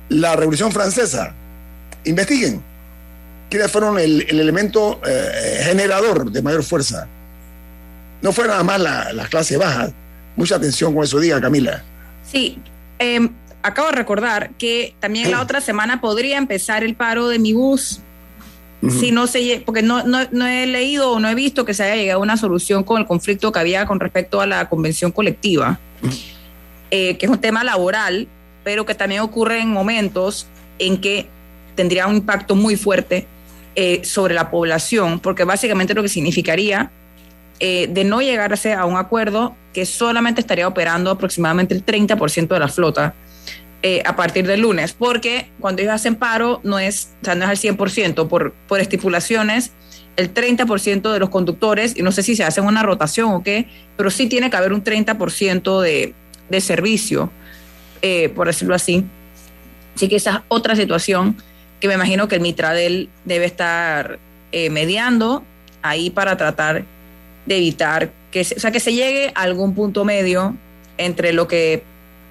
la Revolución Francesa, investiguen quiénes fueron el, elemento eh, generador de mayor fuerza. No fue nada más la, clase clase baja. Mucha atención con eso, diga Camila. Sí, em, acabo de recordar que también la otra semana podría empezar el paro de mi bus. Si no se, porque no, no, he leído o no he visto que se haya llegado a una solución con el conflicto que había con respecto a la convención colectiva, eh, que es un tema laboral, pero que también ocurre en momentos en que tendría un impacto muy fuerte eh, sobre la población, porque básicamente lo que significaría eh, de no llegarse a un acuerdo que solamente estaría operando aproximadamente el 30% de la flota eh, a partir del lunes, porque cuando ellos hacen paro no es, o sea, no es al 100%, por, por estipulaciones, el 30% de los conductores, y no sé si se hacen una rotación o qué, pero sí tiene que haber un 30% de, de servicio, por decirlo así. Así que esa es otra situación que me imagino que el Mitradel debe estar eh, mediando ahí para tratar de evitar que, se, o sea, que se llegue a algún punto medio entre lo que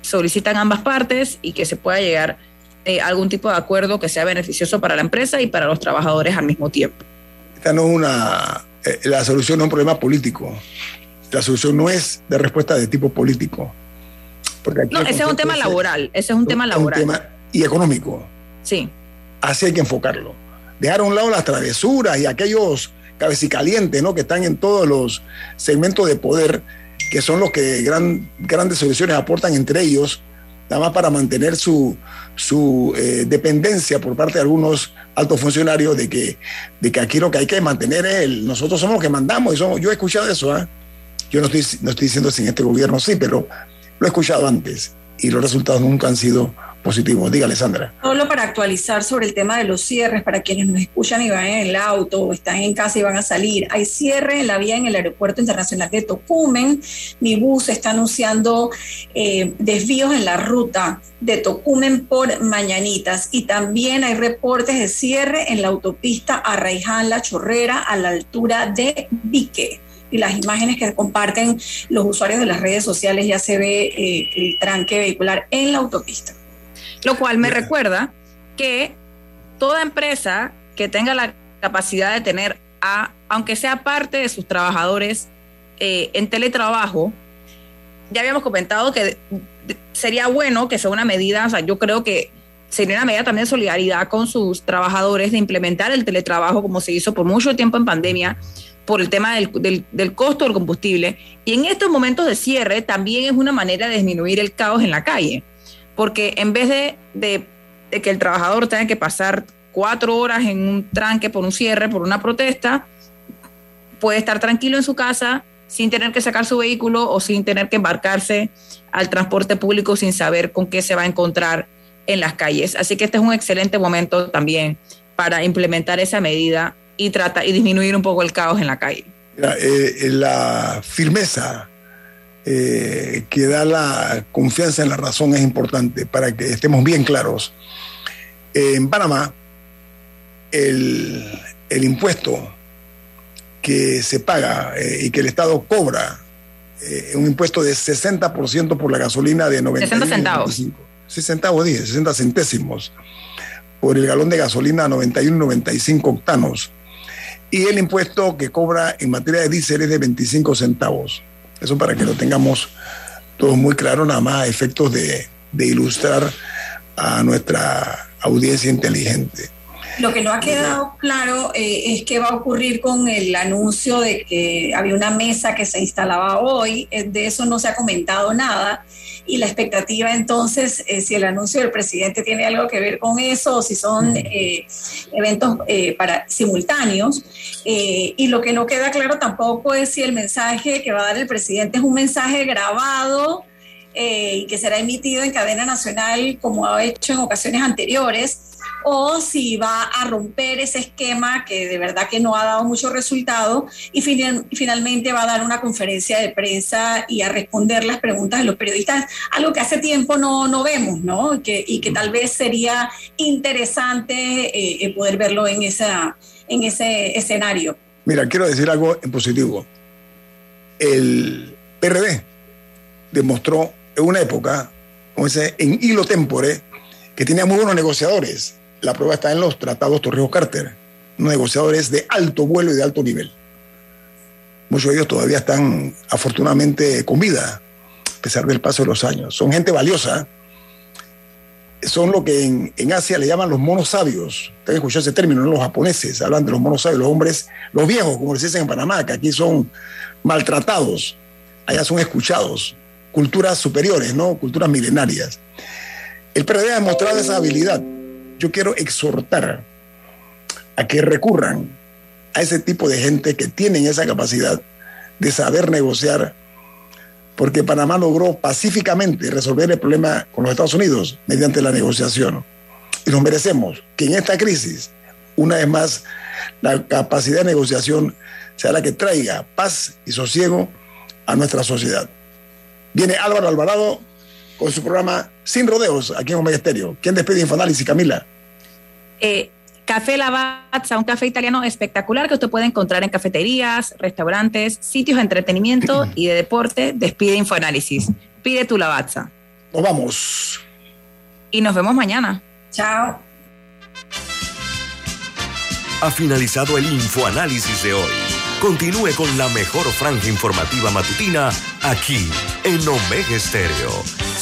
solicitan ambas partes y que se pueda llegar eh, a algún tipo de acuerdo que sea beneficioso para la empresa y para los trabajadores al mismo tiempo. Esta no es una, eh, la solución no es un problema político. La solución no es de respuesta de tipo político. Porque no, ese es un tema laboral, ese es un tema laboral. Un tema y económico. Sí. Así hay que enfocarlo. Dejar a un lado las travesuras y aquellos cabecicalientes ¿no? que están en todos los segmentos de poder, que son los que gran, grandes soluciones aportan entre ellos, nada más para mantener su, su eh, dependencia por parte de algunos altos funcionarios de que, de que aquí lo que hay que mantener es el, nosotros somos los que mandamos. Y somos, yo he escuchado eso, ¿ah? yo no estoy, no estoy diciendo sin este gobierno, sí, pero lo he escuchado antes y los resultados nunca han sido positivo. Dígale, Sandra. Solo para actualizar sobre el tema de los cierres, para quienes nos escuchan y van en el auto o están en casa y van a salir, hay cierre en la vía en el Aeropuerto Internacional de Tocumen. Mi bus está anunciando eh, desvíos en la ruta de Tocumen por Mañanitas y también hay reportes de cierre en la autopista Arraiján La Chorrera a la altura de Vique y las imágenes que comparten los usuarios de las redes sociales ya se ve eh, el tranque vehicular en la autopista. Lo cual me recuerda que toda empresa que tenga la capacidad de tener a, aunque sea parte de sus trabajadores eh, en teletrabajo, ya habíamos comentado que sería bueno que sea una medida, o sea, yo creo que sería una medida también de solidaridad con sus trabajadores de implementar el teletrabajo como se hizo por mucho tiempo en pandemia, por el tema del, del, costo del combustible. Y en estos momentos de cierre también es una manera de disminuir el caos en la calle, porque en vez de, de, que el trabajador tenga que pasar cuatro horas en un tranque por un cierre, por una protesta, puede estar tranquilo en su casa sin tener que sacar su vehículo o sin tener que embarcarse al transporte público sin saber con qué se va a encontrar en las calles. Así que este es un excelente momento también para implementar esa medida y, trata, y disminuir un poco el caos en la calle. Eh, la firmeza eh, que da la confianza en la razón es importante para que estemos bien claros. en Panamá, el, el, impuesto que se paga eh, y que el Estado cobra, un impuesto de 60% por la gasolina de 90 60 centavos. 60 centavos, 60 centésimos por el galón de gasolina a 91 95 octanos y el impuesto que cobra en materia de diésel es de 25 centavos. Eso para que lo tengamos todo muy claro, nada más a efectos de, ilustrar a nuestra audiencia inteligente. Lo que no ha quedado claro eh, es qué va a ocurrir con el anuncio de que había una mesa que se instalaba hoy. Eh, de eso no se ha comentado nada y la expectativa entonces, eh, si el anuncio del presidente tiene algo que ver con eso o si son eh, eventos eh, para, simultáneos. y lo que no queda claro tampoco es si el mensaje que va a dar el presidente es un mensaje grabado y que será emitido en cadena nacional como ha hecho en ocasiones anteriores o si va a romper ese esquema que de verdad que no ha dado mucho resultado y finalmente va a dar una conferencia de prensa y a responder las preguntas de los periodistas, algo que hace tiempo no, no vemos, ¿no? Y que, y que tal vez sería interesante eh, eh, poder verlo en, esa, en ese escenario. Mira, quiero decir algo en positivo. El PRD demostró en una época, como ese, en hilo tempore, que tenía muy buenos negociadores la prueba está en los tratados Torrijos-Carter, negociadores de alto vuelo y de alto nivel. Muchos de ellos todavía están afortunadamente con vida, a pesar del paso de los años. Son gente valiosa. Son lo que en, Asia le llaman los monos sabios. Ustedes escuchado ese término, ¿no? los japoneses hablan de los monos sabios, los hombres, los viejos, como les dicen en Panamá, que aquí son maltratados, allá son escuchados. Culturas superiores, ¿no? Culturas milenarias. El PRD ha demostrado esa habilidad yo quiero exhortar a que recurran a ese tipo de gente que tienen esa capacidad de saber negociar, porque Panamá logró pacíficamente resolver el problema con los Estados Unidos mediante la negociación. Y nos merecemos que en esta crisis, una vez más, la capacidad de negociación sea la que traiga paz y sosiego a nuestra sociedad. Viene Álvaro Alvarado con su programa Sin Rodeos aquí en Omega Estéreo. ¿Quién despide Infoanálisis, Camila? Eh, café Lavazza, un café italiano espectacular que usted puede encontrar en cafeterías, restaurantes, sitios de entretenimiento *clears throat* y de deporte. Despide Infoanálisis. Pide tu Lavazza. Nos vamos. Y nos vemos mañana. Chao. Ha finalizado el Infoanálisis de hoy. Continúe con la mejor franja informativa matutina aquí en Omega Estéreo